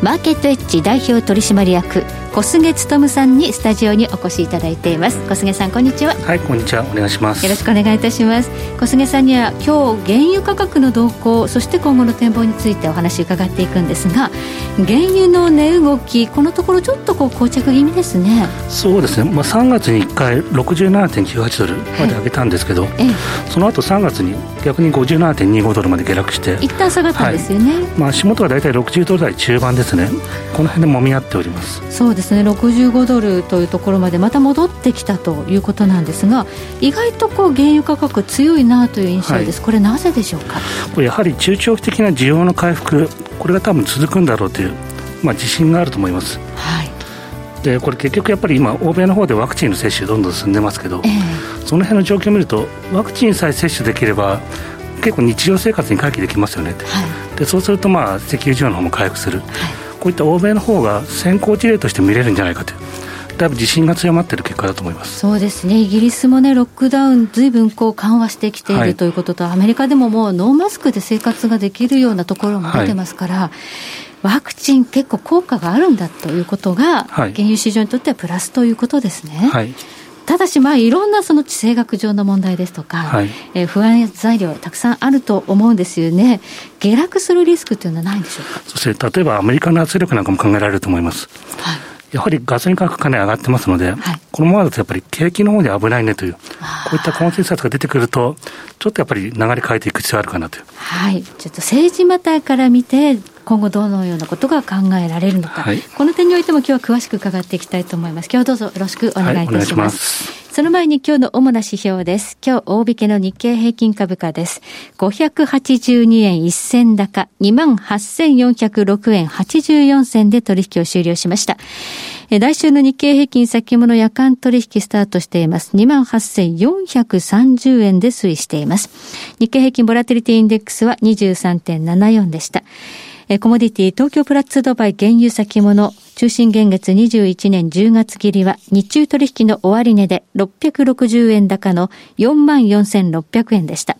マーケットエッジ代表取締役小菅勉さんにスタジオにお越しいただいています。小菅さんこんにちは。はいこんにちは。お願いします。よろしくお願いいたします。小菅さんには今日原油価格の動向そして今後の展望についてお話伺っていくんですが原油の値動きこのところちょっとこう膠着気味ですね。そうですね、まあ、3月に1回67.98ドルまで上げたんですけど、はい、その後3月に逆に57.25ドルまで下落して一旦下がったんですよね、はい、まあ、足元は大体60ドル台中盤ですね。この辺で揉み合っております。そうですね。65ドルというところまでまた戻ってきたということなんですが意外とこう原油価格強いなという印象です、はい、これなぜでしょうか？これやはり中長期的な需要の回復これが多分続くんだろうという、まあ、自信があると思います、はい、でこれ結局やっぱり今欧米の方でワクチンの接種どんどん進んでますけど、えー、その辺の状況を見るとワクチンさえ接種できれば結構日常生活に回帰できますよね、はい、でそうするとまあ石油需要の方も回復する、はい。こういった欧米の方が先行事例として見れるんじゃないかという。だいぶ自信が強まっている結果だと思います。そうですね、イギリスもね、ロックダウン、ずいぶんこう緩和してきている、はい、ということと、アメリカでももうノーマスクで生活ができるようなところも出てますから、はい、ワクチン、結構効果があるんだということが、原油市場にとってはプラスということですね。はい。ただし、まあ、いろんなその地政学上の問題ですとか、はい、えー、不安材料、たくさんあると思うんですよね、下落するリスクというのはないんでしょうか？そして例えばアメリカの圧力なんかも考えられると思います。はいやはりガソリン価格かなり上がってますので、はい、このままだとやっぱり景気の方で危ないねという、こういったコンセンサスが出てくると、ちょっとやっぱり流れ変えていく必要あるかなという。はい。ちょっと政治マターから見て、今後どのようなことが考えられるのか、はい、この点においても今日は詳しく伺っていきたいと思います。今日どうぞよろしくお願いいたします。はいその前に今日の主な指標です。今日大引けの日経平均株価です。582円1銭高、28,406円84銭で取引を終了しました。来週の日経平均先物夜間取引スタートしています。28,430円で推移しています。日経平均ボラティリティインデックスは23.74でした。えコモディティ東京プラッツドバイ原油先物中心現月21年10月切りは日中取引の終値で660円高の44,600円でした。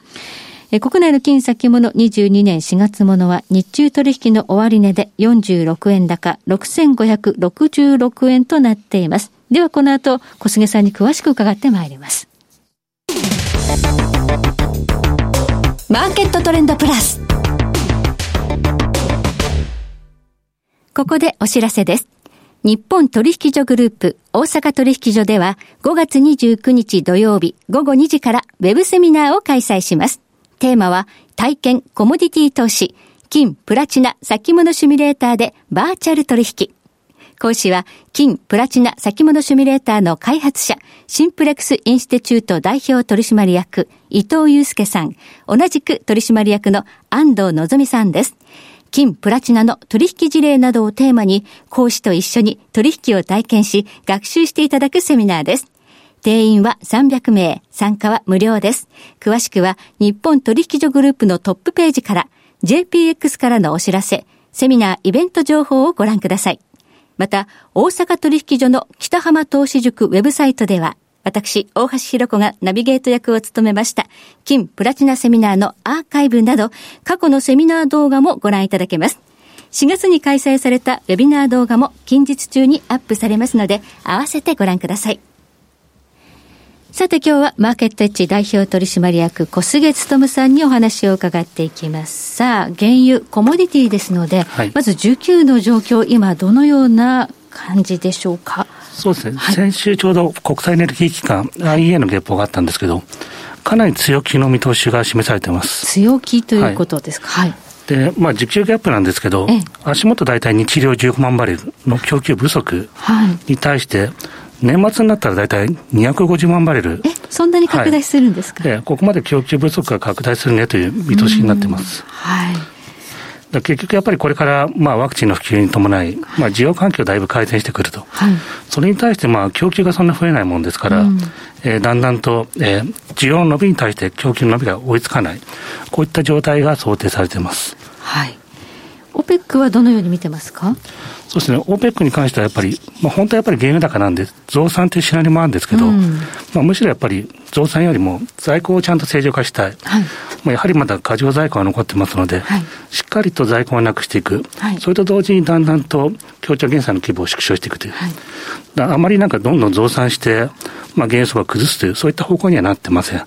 国内の金先物22年4月ものは日中取引の終値で46円高6566円となっています。ではこの後小菅さんに詳しく伺ってまいります。マーケットトレンドプラス。ここでお知らせです。日本取引所グループ大阪取引所では5月29日土曜日午後2時からウェブセミナーを開催します。テーマは体験コモディティ投資金プラチナ先物シミュレーターでバーチャル取引。講師は、金、プラチナ、先物シミュレーターの開発者、シンプレックスインスティチュート代表取締役、伊藤祐介さん、同じく取締役の安藤のぞみさんです。金、プラチナの取引事例などをテーマに、講師と一緒に取引を体験し、学習していただくセミナーです。定員は300名、参加は無料です。詳しくは、日本取引所グループのトップページから、JPX からのお知らせ、セミナーイベント情報をご覧ください。また、大阪取引所の北浜投資塾ウェブサイトでは、私、大橋弘子がナビゲート役を務めました、金プラチナセミナーのアーカイブなど、過去のセミナー動画もご覧いただけます。4月に開催されたウェビナー動画も近日中にアップされますので、合わせてご覧ください。さて今日はマーケットエッジ代表取締役小菅勤さんにお話を伺っていきます。さあ、原油、コモディティですので、はい、まず需給の状況、今どのような感じでしょうか？そうですね、はい、先週ちょうど国際エネルギー機関 IEA の月報があったんですけど、かなり強気の見通しが示されてます。強気ということですか。はい。で、まあ、需給ギャップなんですけど、足元大体日量15万バレルの供給不足に対して、年末になったら大体250万バレル。え、そんなに拡大するんですか、はい、ここまで供給不足が拡大するねという見通しになってます。はい。結局やっぱりこれから、まあ、ワクチンの普及に伴い、まあ、需要環境だいぶ改善してくると。はい、それに対して、まあ、供給がそんな増えないもんですから、うん、えー、だんだんと、えー、需要の伸びに対して供給の伸びが追いつかない。こういった状態が想定されています。はい。オペックはどのように見てますか？そうですね、オペックに関してはやっぱり、まあ、本当はやっぱり原油高なんで、増産というシナリオもあるんですけど、うん、まあ、むしろやっぱり増産よりも在庫をちゃんと正常化したい、はい、まあ、やはりまだ過剰在庫が残ってますので、はい、しっかりと在庫をなくしていく、はい、それと同時にだんだんと協調減産の規模を縮小していくという、あまりなんかどんどん増産して、まあ、原油相場を崩すという、そういった方向にはなってません。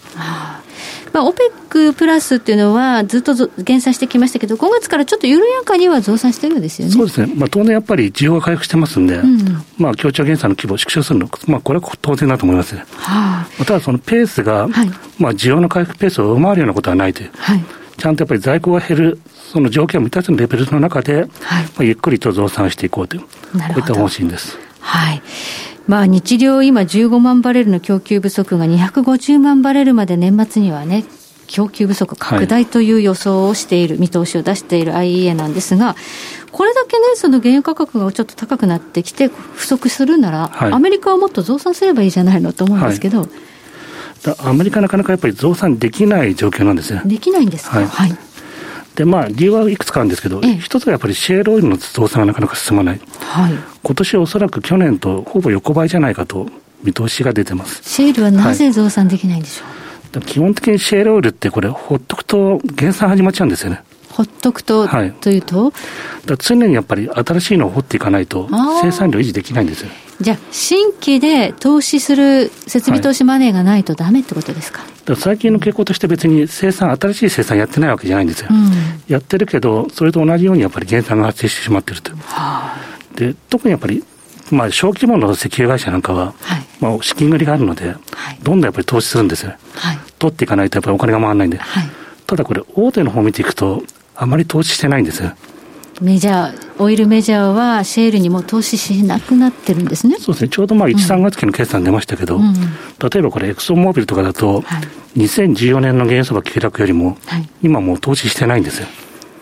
まあ、オペックプラスっていうのは、ずっと減産してきましたけど、5月からちょっと緩やかには増産してるんですよね。そうですね。まあ、当然やっぱり需要が回復してますんで、うん、まあ、協調減産の規模を縮小するの、まあ、これは当然だと思います。はあ、ただ、そのペースが、はい、まあ、需要の回復ペースを上回るようなことはないという。はい、ちゃんとやっぱり在庫が減る、その条件を満たすレベルの中で、はい、まあ、ゆっくりと増産していこうという、こういった方針です。はい。まあ、日量今15万バレルの供給不足が250万バレルまで年末にはね、供給不足拡大という予想をしている、はい、見通しを出している IEA なんですが、これだけね、その原油価格がちょっと高くなってきて、不足するなら、はい、アメリカはもっと増産すればいいじゃないのと思うんですけど、はい、アメリカなかなかやっぱり増産できない状況なんですね。できないんですか？はいで、まあ、理由はいくつかあるんですけど、一つはやっぱりシェールオイルの増産がなかなか進まない。はい。今年おそらく去年とほぼ横ばいじゃないかと見通しが出てます。シェールはなぜ増産できないんでしょう、はい基本的にシェールオイルってこれ、ほっとくと減産始まっちゃうんですよね。ほっとくと、はい、というと？常にやっぱり新しいのを掘っていかないと、生産量維持できないんですよ。じゃあ、新規で投資する設備投資マネーがないとだめってことですか,、はい、最近の傾向として別に生産、新しい生産やってないわけじゃないんですよ。うん、やってるけど、それと同じようにやっぱり減産が発生してしまってると。はあ、で特にやっぱりまあ、小規模の石油会社なんかは、はい、まあ、資金繰りがあるので、はい、どんどんやっぱり投資するんですよ。はい、取っていかないとやっぱりお金が回らないんで。はい、ただこれ、大手の方を見ていくと、あまり投資してないんです。よ。メジャー、オイルメジャーはシェールにも投資しなくなってるんですね。そうですね。ちょうどまあ1、うん、3月期の決算出ましたけど、うん、例えばこれエクソンモービルとかだと、はい、2014年の原油相場急落よりも、はい、今もう投資してないんですよ。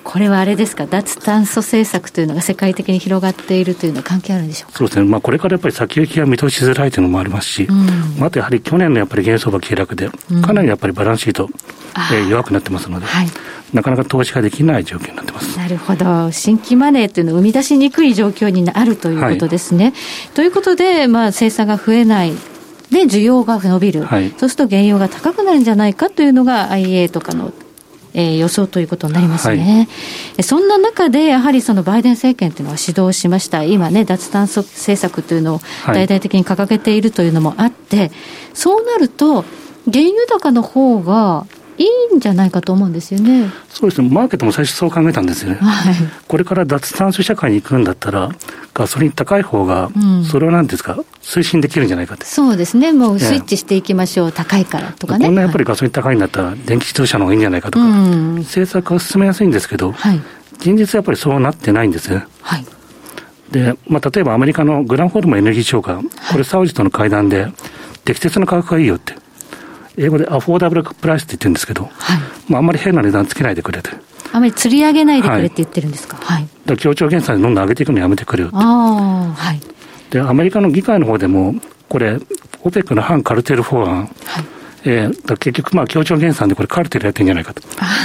これはあれですか、脱炭素政策というのが世界的に広がっているというのは関係あるんでしょうか？そうですね、まあ、これからやっぱり先行きが見通しづらいというのもありますし、うん、あとやはり去年のやっぱり原相場急落で、かなりやっぱりバランスシート、うん、えー、弱くなってますので、はい、なかなか投資ができない状況になってます。なるほど、新規マネーというのを生み出しにくい状況にあるということですね。はい、ということで、まあ、生産が増えない。で、需要が伸びる、はい、そうすると原油が高くなるんじゃないかというのが IA とかのえー、予想ということになりますね、はい、そんな中で、やはりそのバイデン政権というのは指導しました、今ね、脱炭素政策というのを大々的に掲げているというのもあって、はい、そうなると、原油高の方がいいんじゃないかと思うんですよね。そうですね。マーケットも最初そう考えたんですよね。はい、これから脱炭素社会に行くんだったら、ガソリン高い方が、それをなんですか、推進できるんじゃないかって。そうですね。もうスイッチしていきましょう。高いからとかね。こんなやっぱりガソリン高いんだったら、電気自動車の方がいいんじゃないかとか、うん、政策は進めやすいんですけど、はい、現実やっぱりそうなってないんです。はい。で、まあ、例えばアメリカのグランホルムエネルギー長官、これサウジとの会談で、適切な価格がいいよって。英語でアフォーダブルプライスって言ってるんですけど、はいまあ、あんまり変な値段つけないでくれて。あまり釣り上げないでくれって言ってるんですか？はい。だ協調減産でどんどん上げていくのやめてくれよって。ああ、はい。で、アメリカの議会の方でも、これ、オペックの反カルテル法案、はいえー、結局、まあ、協調減産でこれカルテルやってんじゃないかと。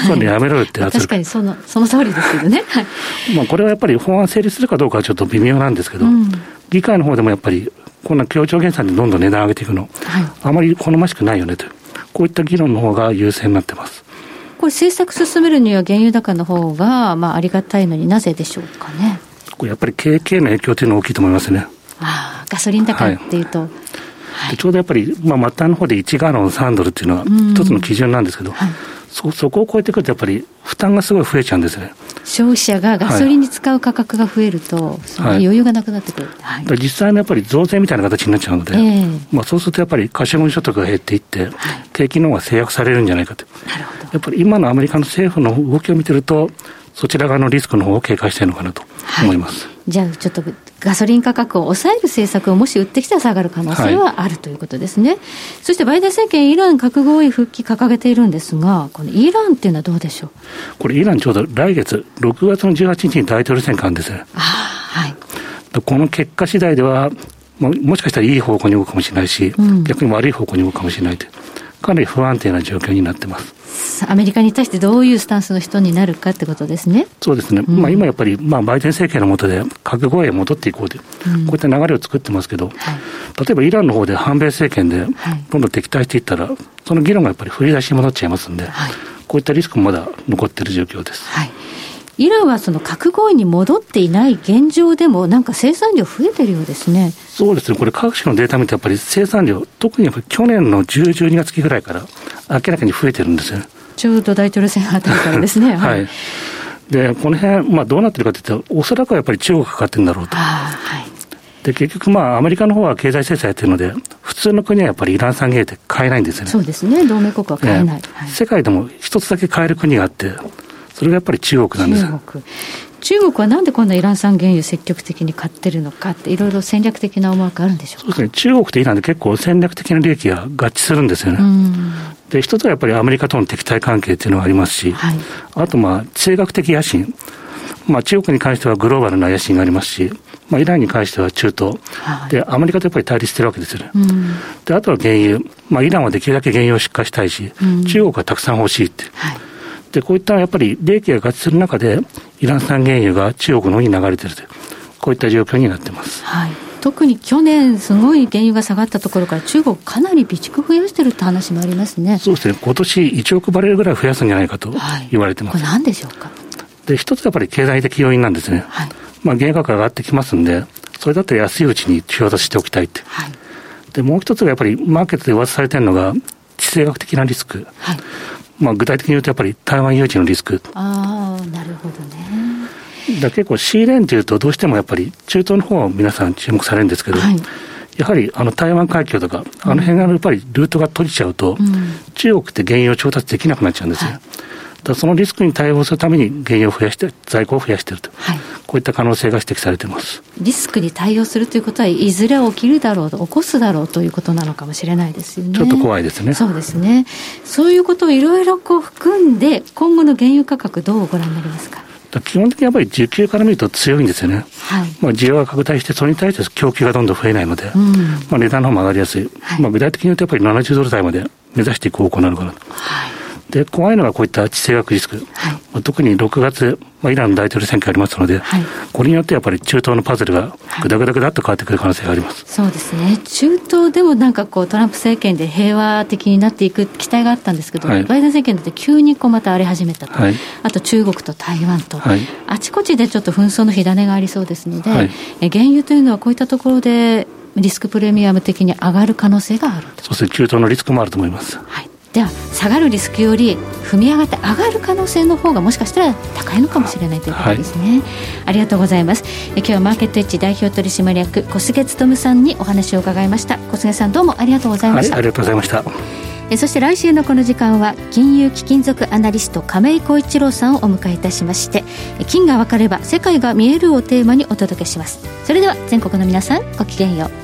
そういうのやめろよって。確かにその、その通りですけどね。はい、まあ、これはやっぱり法案成立するかどうかはちょっと微妙なんですけど、うん、議会の方でもやっぱり、こんな協調減産でどんどん値段上げていくの、はい、あまり好ましくないよねと。こういった議論の方が優先になってます。これ政策進めるには原油高の方がまあありがたいのになぜでしょうかね。これやっぱり経営の影響というのは大きいと思いますね。ああ、ガソリン高っていうと。はいでちょうどやっぱり、まあ、末端の方で1ガロン3ドルっていうのは一つの基準なんですけど、はい、そそこを超えてくるとやっぱり負担がすごい増えちゃうんですね。消費者がガソリンに使う価格が増えると、はい、余裕がなくなってくる。はい、実際のやっぱり増税みたいな形になっちゃうので、えー、まあ、そうするとやっぱり可処分所得が減っていって、景気の方が制約されるんじゃないかと。なるほど。やっぱり今のアメリカの政府の動きを見てると、そちら側のリスクの方を警戒しているのかなと思います。じゃあちょっとガソリン価格を抑える政策をもし売ってきたら下がる可能性はあるということですね。はい、そしてバイデン政権、イラン核合意復帰掲げているんですが、このイランっていうのはどうでしょう？これ、イランちょうど来月、6月の18日に大統領選挙なんです。あはい、この結果次第ではも、もしかしたらいい方向に動くかもしれないし、うん、逆に悪い方向に動くかもしれないとかなり不安定な状況になってます。アメリカに対してどういうスタンスの人になるかってことですね。そうですね。うん、まあ今やっぱり、まあバイデン政権の下で核合意へ戻っていこうという、うん、こういった流れを作ってますけど、はい、例えばイランの方で反米政権でどんどん敵対していったら、その議論がやっぱり振り出しに戻っちゃいますんで、はい、こういったリスクもまだ残っている状況です。はいイランはその核合意に戻っていない現状でも、なんか生産量増えてるようですね。そうですね、これ、各種のデータ見て、やっぱり生産量、特に去年の10、12月期ぐらいから明らかに増えてるんですよ。ちょうど大統領選あたりからですね。はい。で、この辺、まあどうなってるかというと、おそらくはやっぱり中国がかかってるんだろうと。はい。で、結局まあアメリカの方は経済制裁やってるので、普通の国はやっぱりイラン産原油って買えないんですよね。そうですね。同盟国は買えない。はい、世界でも一つだけ買える国があって、それがやっぱり中国なんです。中国。中国はなんでこんなイラン産原油積極的に買ってるのかって、いろいろ戦略的な思惑あるんでしょうか？そうですね、中国とイランで結構戦略的な利益が合致するんですよね。で、一つはやっぱりアメリカとの敵対関係っていうのがありますし、はい、あとまあ、地政学的野心。まあ、中国に関してはグローバルな野心がありますし、まあ、イランに関しては中東、はい、で、アメリカとやっぱり対立してるわけですよね。うん、で、あとは原油。まあ、イランはできるだけ原油を出荷したいし、うん、中国はたくさん欲しいって。はいで、こういったやっぱり利益が合致する中で、イラン産原油が中国の方に流れてるという、こういった状況になってます。はい。特に去年、すごい原油が下がったところから、中国、かなり備蓄増やしてるって話もありますねそうですね、今年1億バレルぐらい増やすんじゃないかと言われてます。はい、これ、なんでしょうか？で、一つやっぱり経済的要因なんですね。はい、まあ、原油価格上がってきますんで、それだったら安いうちに調達しておきたいって。はい、で、もう一つがやっぱりマーケットで噂されてるのが、地政学的なリスク。はい、まあ、具体的に言うと、やっぱり台湾有事のリスク。ああ、なるほどね。だ結構、シーレーンというと、どうしてもやっぱり中東の方を皆さん注目されるんですけど、はい、やはりあの台湾海峡とか、あの辺がやっぱりルートが閉じちゃうと、うん、中国って原油を調達できなくなっちゃうんですよ。はいだそのリスクに対応するために原油を増やして、在庫を増やしていると、はい、こういった可能性が指摘されていますリスクに対応するということは、いずれ起きるだろう、起こすだろうということなのかもしれないですよね。ちょっと怖いですね。そうですね。そういうことをいろいろこう含んで、今後の原油価格、どうご覧になりますか？基本的にやっぱり需給から見ると強いんですよね。はい、まあ需要が拡大して、それに対して供給がどんどん増えないので、うん、まあ値段の方も上がりやすい。はい、まあ具体的に言うとやっぱり70ドル台まで目指していく方向なのかなと。はいで、怖いのがこういった地政学リスク。はい、特に6月、まあ、イランの大統領選挙ありますので、はい、これによってやっぱり中東のパズルがぐだぐだぐだっと変わってくる可能性があります、そうですね。中東でもなんかこう、トランプ政権で平和的になっていく期待があったんですけど、はい、バイデン政権だって急にこうまた荒れ始めたと。あと中国と台湾と、あちこちでちょっと紛争の火種がありそうですので、え原油というのはこういったところでリスクプレミアム的に上がる可能性があるそうですね、中東のリスクもあると思います。はいでは下がるリスクより踏み上がって上がる可能性の方がもしかしたら高いのかもしれないということですね、はい、ありがとうございます。え今日はマーケットエッジ代表取締役小菅勉さんにお話を伺いました。小菅さんどうもありがとうございました、はい、ありがとうございました。えそして来週のこの時間は金融貴金属アナリスト亀井浩一郎さんをお迎えいたしまして金が分かれば世界が見えるをテーマにお届けします。それでは全国の皆さんごきげんよう